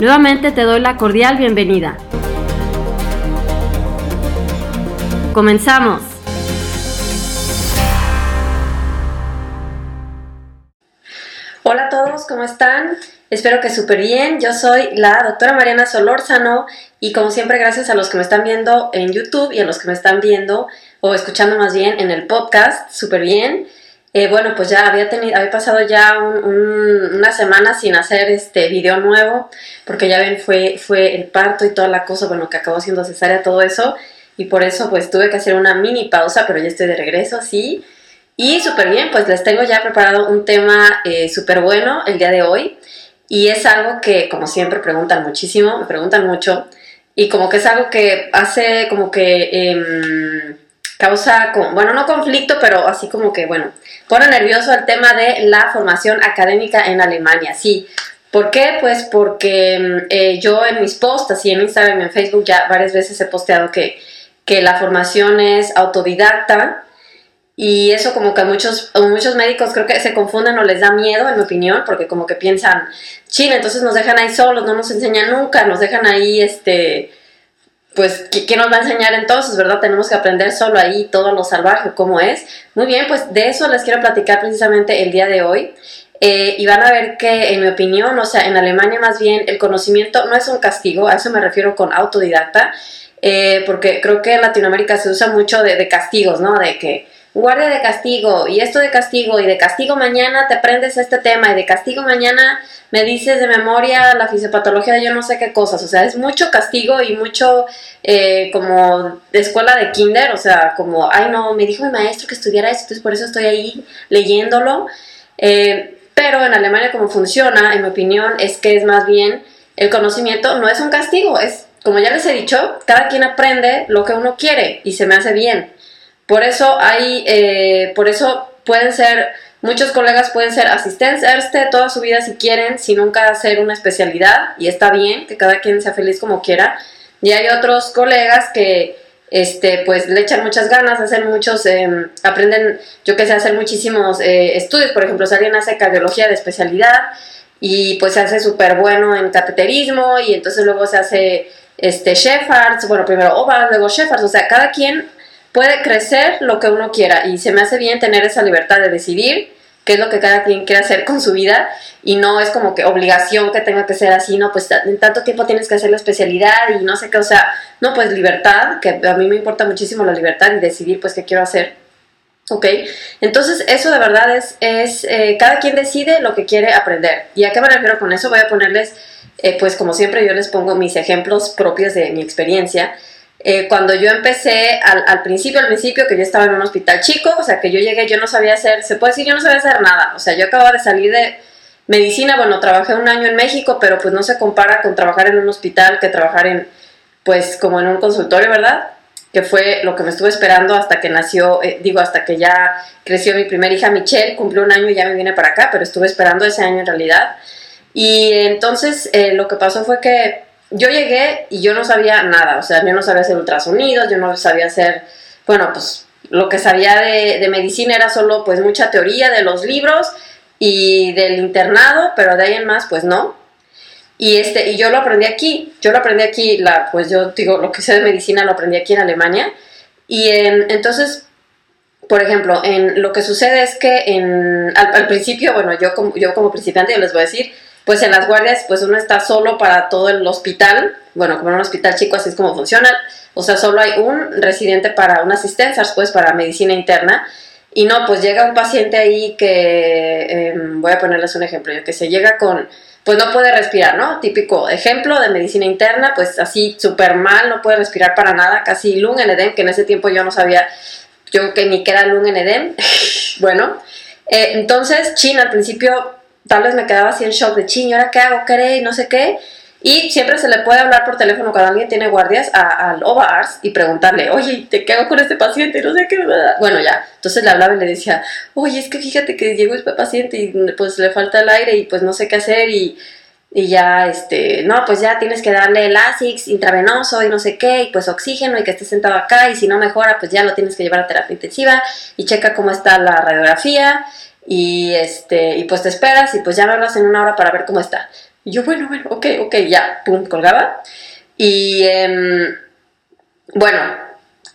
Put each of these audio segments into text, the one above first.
Nuevamente te doy la cordial bienvenida. Comenzamos. Hola a todos, ¿cómo están? Espero que súper bien. Yo soy la doctora Mariana Solórzano y como siempre gracias a los que me están viendo en YouTube y a los que me están viendo o escuchando más bien en el podcast, súper bien. Eh, bueno, pues ya había, tenido, había pasado ya una semana sin hacer este video nuevo, porque ya ven, fue, fue el parto y toda la cosa, bueno, que acabó siendo cesárea, todo eso, y por eso pues tuve que hacer una mini pausa, pero ya estoy de regreso, sí. Y súper bien, pues les tengo ya preparado un tema eh, súper bueno el día de hoy, y es algo que como siempre preguntan muchísimo, me preguntan mucho, y como que es algo que hace como que... Em, causa, bueno, no conflicto, pero así como que, bueno, pone nervioso el tema de la formación académica en Alemania. Sí, ¿por qué? Pues porque mm, eh, yo en mis posts, así en Instagram y en Facebook, ya varias veces he posteado que, que la formación es autodidacta. Y eso como que a muchos, muchos médicos creo que se confunden o les da miedo, en mi opinión, porque como que piensan, China, entonces nos dejan ahí solos, no nos enseñan nunca, nos dejan ahí, este, pues, ¿qué, nos va a enseñar entonces, verdad? Tenemos que aprender solo ahí todo lo salvaje, cómo es. Muy bien, pues de eso les quiero platicar precisamente el día de hoy. Eh, y van a ver que, en mi opinión, o sea, en Alemania más bien el conocimiento no es un castigo, a eso me refiero con autodidacta, eh, porque creo que en Latinoamérica se usa mucho de, de castigos, ¿no? De que guardia de castigo y esto de castigo y de castigo mañana te aprendes este tema y de castigo mañana me dices de memoria la fisiopatología de yo no sé qué cosas, o sea, es mucho castigo y mucho eh, como de escuela de kinder, o sea, como, ay no, me dijo mi maestro que estudiara esto, entonces por eso estoy ahí leyéndolo, eh, pero en Alemania como funciona, en mi opinión, es que es más bien el conocimiento no es un castigo, es, como ya les he dicho, cada quien aprende lo que uno quiere y se me hace bien. Por eso hay, eh, por eso pueden ser, muchos colegas pueden ser asistentes este toda su vida si quieren, si nunca hacer una especialidad, y está bien, que cada quien sea feliz como quiera. Y hay otros colegas que, este, pues le echan muchas ganas, hacen muchos, em, aprenden, yo que sé, hacer muchísimos eh, estudios, por ejemplo, si alguien hace cardiología de especialidad y pues se hace súper bueno en cateterismo y entonces luego se hace este Shephards, bueno, primero OVA, luego Shephards, o sea, cada quien puede crecer lo que uno quiera y se me hace bien tener esa libertad de decidir qué es lo que cada quien quiere hacer con su vida y no es como que obligación que tenga que ser así, no, pues en tanto tiempo tienes que hacer la especialidad y no sé qué, o sea, no, pues libertad, que a mí me importa muchísimo la libertad y decidir pues qué quiero hacer. ¿Ok? Entonces eso de verdad es, es eh, cada quien decide lo que quiere aprender. ¿Y a qué me refiero con eso? Voy a ponerles, eh, pues como siempre yo les pongo mis ejemplos propios de mi experiencia. Eh, cuando yo empecé al, principio, al principio, que yo estaba en un hospital chico, o sea, que yo llegué, yo no sabía hacer, se puede decir, yo no sabía hacer nada, o sea, yo acababa de salir de medicina, bueno, trabajé un año en México, pero pues no se compara con trabajar en un hospital que trabajar en, pues como en un consultorio, ¿verdad? Que fue lo que me estuve esperando hasta que nació, eh, digo, hasta que ya creció mi primera hija Michelle, cumplió un año y ya me vine para acá, pero estuve esperando ese año en realidad. Y entonces eh, lo que pasó fue que yo llegué y yo no sabía nada, o sea, yo no sabía hacer ultrasonidos, yo no sabía hacer, bueno, pues lo que sabía de, medicina era solo pues mucha teoría de los libros y del internado, pero de ahí en más pues no. Y, este, y yo lo aprendí aquí, yo lo aprendí aquí, la, pues yo digo, lo que sé de medicina lo aprendí aquí en Alemania. Y entonces, por ejemplo, en, lo que sucede es que en, al, principio, bueno, yo como, yo como principiante, les voy a decir, pues en las guardias, pues uno está solo para todo el hospital, bueno, como en un hospital chico, así es como funciona, o sea, solo hay un residente para un asistencia, pues para medicina interna, y no, pues llega un paciente ahí que, em, voy a ponerles un ejemplo, que se llega con, pues no puede respirar, ¿no? Típico ejemplo de medicina interna, pues así súper mal, no puede respirar para nada, casi lung en edem, que en ese tiempo yo no sabía, yo que ni que era lung en edem, bueno, eh, entonces, Chin al principio tal vez me quedaba así en shock de Chin, ¿y ahora qué hago? ¿Qué? Y no sé qué. Y siempre se le puede hablar por teléfono cuando alguien tiene guardias al OVARS y preguntarle, oye, ¿qué hago con este paciente? No sé qué. Bueno, ya. Entonces le hablaba y le decía, oye, es que fíjate que llegó este paciente y pues le falta el aire y pues no sé qué hacer y, y ya, este, no, pues ya tienes que darle el ASIX intravenoso y no sé qué, y pues oxígeno y que esté sentado acá y si no mejora, pues ya lo tienes que llevar a terapia intensiva y checa cómo está la radiografía y este, y pues te esperas y pues ya me hablas en una hora para ver cómo está. Y yo, bueno, bueno, ok, ok, ya, pum, colgaba. Y em, bueno,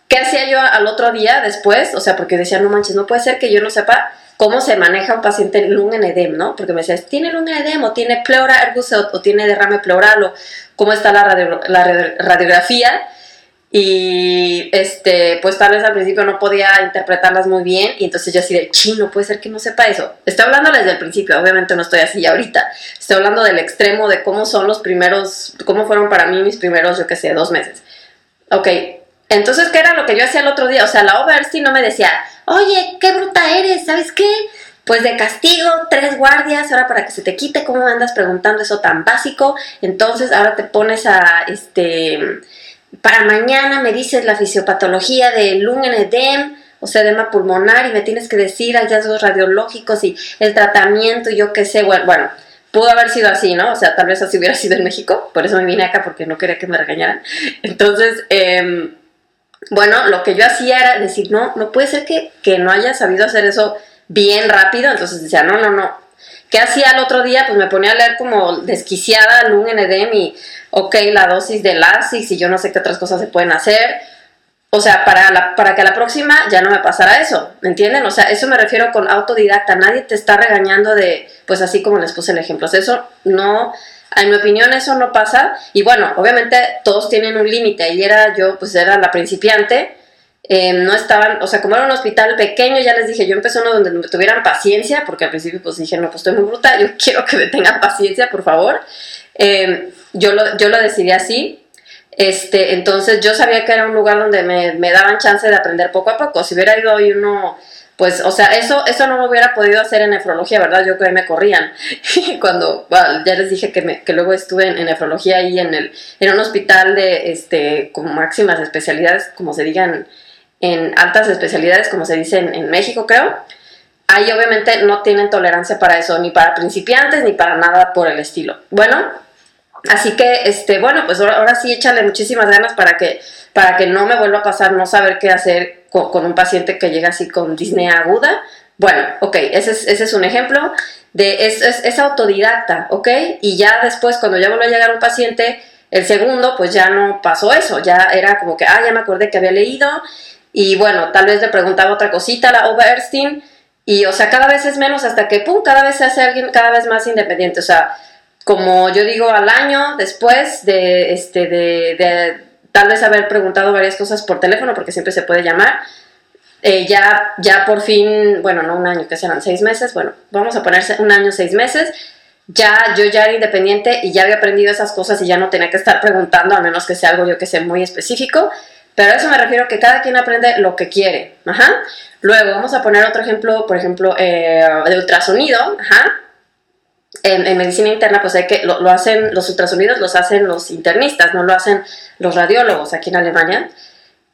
¿qué hacía yo al otro día después? O sea, porque decía, no manches, no puede ser que yo no sepa cómo se maneja un paciente en lung en edem, ¿no? Porque me decías, ¿tiene lung en edem o tiene pleura ergus o, tiene derrame pleural o cómo está la, la radiografía? Y este, pues tal vez al principio no podía interpretarlas muy bien. Y entonces yo así de chino, puede ser que no sepa eso. Estoy hablando desde el principio, obviamente no estoy así ahorita. Estoy hablando del extremo de cómo son los primeros, cómo fueron para mí mis primeros, yo qué sé, dos meses. Ok, entonces, ¿qué era lo que yo hacía el otro día? O sea, la Oversti no me decía, oye, qué bruta eres, ¿sabes qué? Pues de castigo, tres guardias, ahora para que se te quite, ¿cómo andas preguntando eso tan básico? Entonces, ahora te pones a, este para mañana me dices la fisiopatología de lung en edem, o sea, edema pulmonar, y me tienes que decir hallazgos radiológicos y el tratamiento, yo qué sé, bueno, bueno, pudo haber sido así, ¿no? O sea, tal vez así hubiera sido en México, por eso me vine acá, porque no quería que me regañaran. Entonces, em, bueno, lo que yo hacía era decir, no, no puede ser que, que no haya sabido hacer eso bien rápido, entonces decía, no, no, no, ¿Qué hacía el otro día? Pues me ponía a leer como desquiciada Lung en edem y, ok, la dosis de LASIX y yo no sé qué otras cosas se pueden hacer. O sea, para, la, para que la próxima ya no me pasara eso, ¿me entienden? O sea, eso me refiero con autodidacta. Nadie te está regañando de, pues así como les puse el ejemplo. O sea, eso no, en mi opinión, eso no pasa. Y bueno, obviamente todos tienen un límite. Ahí era yo, pues era la principiante Em, no estaban, o sea, como era un hospital pequeño, ya les dije, yo empecé uno donde me tuvieran paciencia, porque al principio pues dije, no, pues estoy muy bruta, yo quiero que me tengan paciencia, por favor. Em, yo, lo, yo lo decidí así. Este, entonces yo sabía que era un lugar donde me, me, daban chance de aprender poco a poco. Si hubiera ido hoy uno, pues, o sea, eso, eso no lo hubiera podido hacer en nefrología, ¿verdad? Yo creo que me corrían. Cuando, ya les dije que, me, que luego estuve en, nefrología ahí en, el, en un hospital de, este, como máximas especialidades, como se digan en altas especialidades, como se dice en, México, creo. Ahí obviamente no tienen tolerancia para eso, ni para principiantes, ni para nada por el estilo. Bueno, así que, este, bueno, pues ahora, sí échale muchísimas ganas para que, para que no me vuelva a pasar no saber qué hacer con, un paciente que llega así con disnea aguda. Bueno, ok, ese es, ese es un ejemplo de, es, es, autodidacta, ok, y ya después cuando ya vuelve a llegar un paciente, el segundo, pues ya no pasó eso, ya era como que, ah, ya me acordé que había leído y bueno, tal vez le preguntaba otra cosita a la Oberstein. Y, o sea, cada vez es menos hasta que, pum, cada vez se hace alguien cada vez más independiente. O sea, como yo digo, al año después de, este, de, tal vez haber preguntado varias cosas por teléfono, porque siempre se puede llamar, eh, ya, ya por fin, bueno, no un año, que serán seis meses, bueno, vamos a ponerse un año, seis meses, ya yo ya era independiente y ya había aprendido esas cosas y ya no tenía que estar preguntando, a menos que sea algo yo que sé muy específico. Pero a eso me refiero que cada quien aprende lo que quiere. Ajá. Luego vamos a poner otro ejemplo, por ejemplo, eh, de ultrasonido. Ajá. En, medicina interna, pues hay que, lo, hacen, los ultrasonidos los hacen los internistas, no lo hacen los radiólogos aquí en Alemania.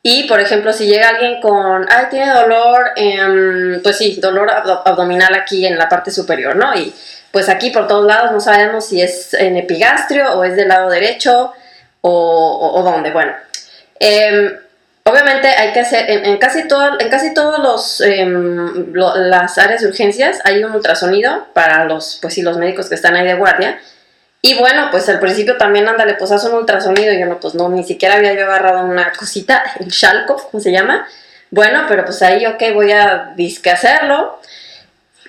Y, por ejemplo, si llega alguien con, ay, tiene dolor, pues sí, dolor abdominal aquí en la parte superior, ¿no? Y pues aquí por todos lados no sabemos si es en epigastrio o es del lado derecho o, o dónde. Bueno, Em, obviamente hay que hacer, en, casi, todo, en casi todos los, em, las áreas de urgencias hay un ultrasonido para los, pues sí, los médicos que están ahí de guardia. Y bueno, pues al principio también, ándale, pues haz un ultrasonido. Y yo no, pues no, ni siquiera había yo agarrado una cosita, el Shalkov, ¿cómo se llama? Bueno, pero pues ahí, ok, voy a disque hacerlo.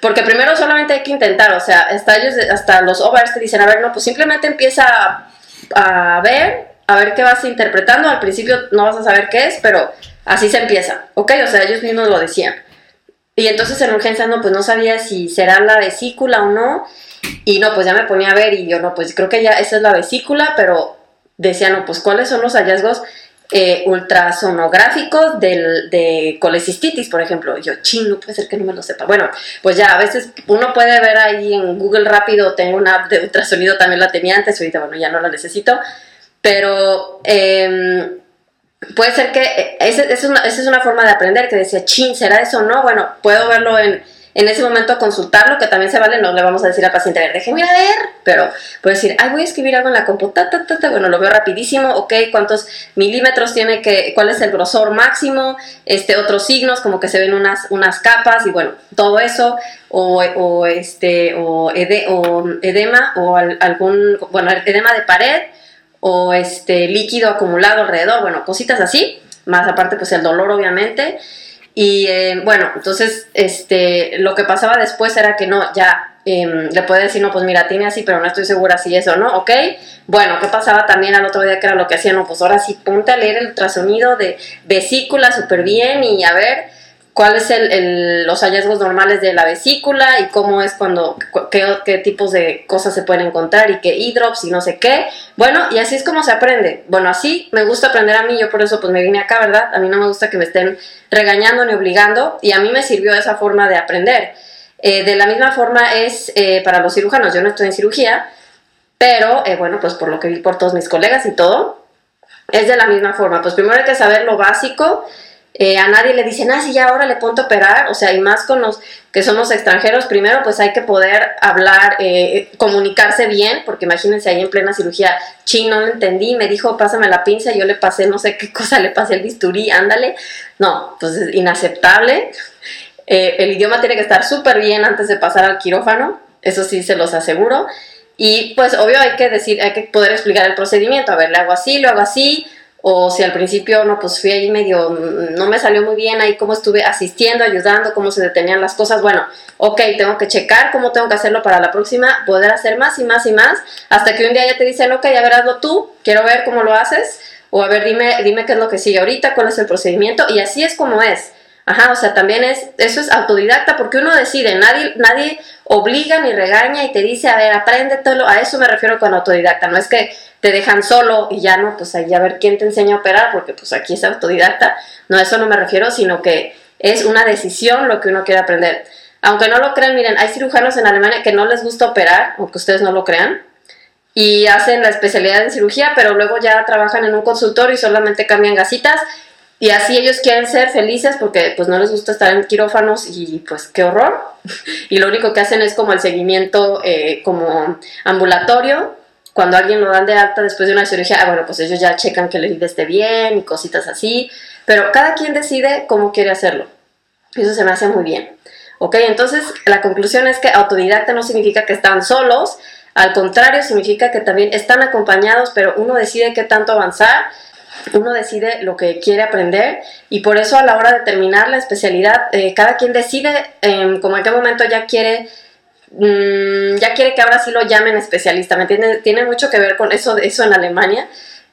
Porque primero solamente hay que intentar, o sea, hasta ellos, hasta los overs te dicen, a ver, no, pues simplemente empieza a, a ver, a ver qué vas interpretando. Al principio no vas a saber qué es, pero así se empieza, ¿ok? O sea, ellos mismos lo decían. Y entonces en urgencia no, pues no sabía si será la vesícula o no. Y no, pues ya me ponía a ver y yo no, pues creo que ya esa es la vesícula, pero decía, no, pues cuáles son los hallazgos eh, ultrasonográficos del, de colecistitis, por ejemplo. yo, ching, no puede ser que no me lo sepa. Bueno, pues ya a veces uno puede ver ahí en Google rápido, tengo una app de ultrasonido, también la tenía antes, ahorita, bueno, ya no la necesito. Pero eh, puede ser que eh, esa es, una, es una forma de aprender, que decía, chin, ¿será eso o no? Bueno, puedo verlo en, en ese momento consultarlo, que también se vale, no le vamos a decir al paciente, déjeme a ver, pero puedo decir, ay, voy a escribir algo en la computadora, bueno, lo veo rapidísimo, ok, cuántos milímetros tiene que, cuál es el grosor máximo, este, otros signos, como que se ven unas, unas capas, y bueno, todo eso, o, o este, o, o edema, o algún, bueno, edema de pared, o este líquido acumulado alrededor, bueno, cositas así, más aparte pues el dolor obviamente. Y eh, bueno, entonces este, lo que pasaba después era que no, ya em, le puede decir, no, pues mira, tiene así, pero no estoy segura si eso no, ok. Bueno, ¿qué pasaba también al otro día que era lo que hacían? No, pues ahora sí, ponte a leer el ultrasonido de vesícula súper bien y a ver cuáles el, los hallazgos normales de la vesícula y cómo es cuando, qué, tipos de cosas se pueden encontrar y qué hidrops y no sé qué. Bueno, y así es como se aprende. Bueno, así me gusta aprender a mí, yo por eso pues me vine acá, ¿verdad? A mí no me gusta que me estén regañando ni obligando y a mí me sirvió esa forma de aprender. Eh, de la misma forma es eh, para los cirujanos, yo no estoy en cirugía, pero eh, bueno, pues por lo que vi por todos mis colegas y todo, es de la misma forma. Pues primero hay que saber lo básico eh, a nadie le dicen, ah, sí, ya ahora le pongo a operar, o sea, y más con los que somos extranjeros, primero pues hay que poder hablar, eh, comunicarse bien, porque imagínense ahí en plena cirugía, chino, no entendí, me dijo, pásame la pinza, yo le pasé no sé qué cosa, le pasé el bisturí, ándale, no, pues es inaceptable. Eh, el idioma tiene que estar súper bien antes de pasar al quirófano, eso sí se los aseguro. Y pues obvio hay que decir, hay que poder explicar el procedimiento, a ver, le hago así, lo hago así, o si al principio no, pues fui ahí medio, no me salió muy bien ahí cómo estuve asistiendo, ayudando, cómo se detenían las cosas, bueno, ok, tengo que checar cómo tengo que hacerlo para la próxima, poder hacer más y más y más, hasta que un día ya te dicen, ok, ya veráslo tú, quiero ver cómo lo haces, o a ver, dime, dime qué es lo que sigue ahorita, cuál es el procedimiento, y así es como es. Ajá, o sea, también es, eso es autodidacta porque uno decide, nadie, nadie obliga ni regaña y te dice, a ver, aprende todo, a eso me refiero con autodidacta, no es que te dejan solo y ya no, pues ahí a ver quién te enseña a operar, porque pues aquí es autodidacta, no a eso no me refiero, sino que es una decisión lo que uno quiere aprender. Aunque no lo crean, miren, hay cirujanos en Alemania que no les gusta operar, aunque ustedes no lo crean, y hacen la especialidad en cirugía, pero luego ya trabajan en un consultorio y solamente cambian gasitas y así ellos quieren ser felices porque pues no les gusta estar en quirófanos y pues qué horror. y lo único que hacen es como el seguimiento eh, como ambulatorio. Cuando alguien lo dan de alta después de una cirugía, ah, bueno, pues ellos ya checan que el herida esté bien y cositas así. Pero cada quien decide cómo quiere hacerlo. Eso se me hace muy bien. Ok, entonces la conclusión es que autodidacta no significa que están solos, al contrario, significa que también están acompañados, pero uno decide qué tanto avanzar uno decide lo que quiere aprender y por eso a la hora de terminar la especialidad, eh, cada quien decide eh, como en qué momento ya quiere, mm, ya quiere que ahora sí lo llamen especialista, ¿me entiendes? Tiene mucho que ver con eso, eso en Alemania,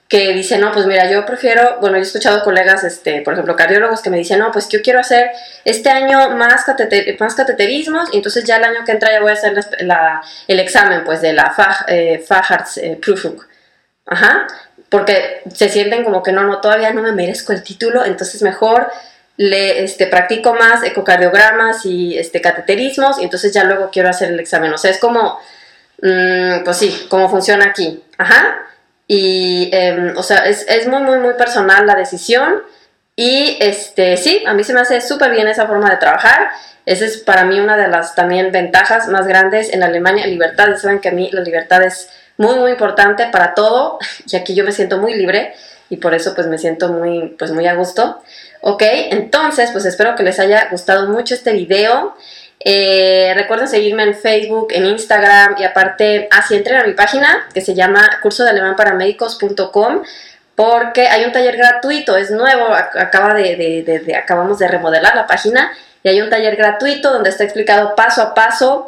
que dice, no, pues mira, yo prefiero, bueno, yo he escuchado colegas, este, por ejemplo, cardiólogos que me dicen, no, pues yo quiero hacer este año más, más cateterismos y entonces ya el año que entra ya voy a hacer el examen, pues, de la Fach, eh, Prüfung. Ajá porque se sienten como que no, no, todavía no me merezco el título, entonces mejor le este, practico más ecocardiogramas y este, cateterismos y entonces ya luego quiero hacer el examen. O sea, es como, mm, pues sí, cómo funciona aquí. Ajá. Y, em, o sea, es, es, muy, muy, muy personal la decisión. Y, este, sí, a mí se me hace súper bien esa forma de trabajar. Esa es para mí una de las también ventajas más grandes en Alemania, libertad. Saben que a mí la libertad es muy, muy importante para todo. Y aquí yo me siento muy libre y por eso pues me siento muy, pues muy a gusto. Ok, entonces pues espero que les haya gustado mucho este video. Eh, recuerden seguirme en Facebook, en Instagram y aparte, así entren a mi página que se llama curso de alemán porque hay un taller gratuito, es nuevo, acaba de, acabamos de remodelar la página y hay un taller gratuito donde está explicado paso a paso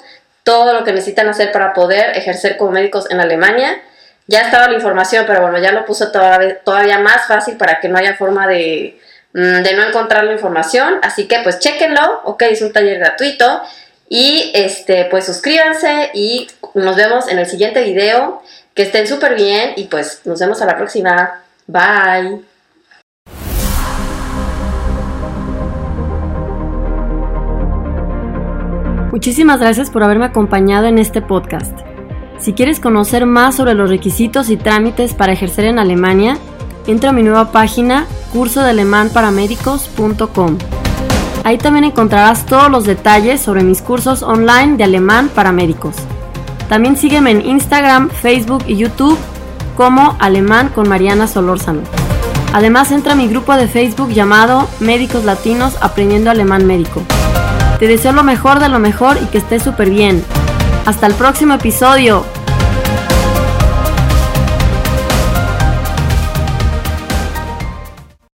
todo lo que necesitan hacer para poder ejercer como médicos en Alemania. Ya estaba la información, pero bueno, ya lo puso todavía, todavía más fácil para que no haya forma de, mm, de no encontrar la información. Así que pues chequenlo, ok, es un taller gratuito. Y este, pues suscríbanse y nos vemos en el siguiente video. Que estén súper bien y pues nos vemos a la próxima. Bye. Muchísimas gracias por haberme acompañado en este podcast. Si quieres conocer más sobre los requisitos y trámites para ejercer en Alemania, entra a mi nueva página cursodealemanparamedicos.com. Ahí también encontrarás todos los detalles sobre mis cursos online de alemán para médicos. También sígueme en Instagram, Facebook y YouTube como Alemán con Mariana Solórzano. Además entra a mi grupo de Facebook llamado Médicos Latinos Aprendiendo Alemán Médico. Te deseo lo mejor de lo mejor y que estés súper bien. Hasta el próximo episodio.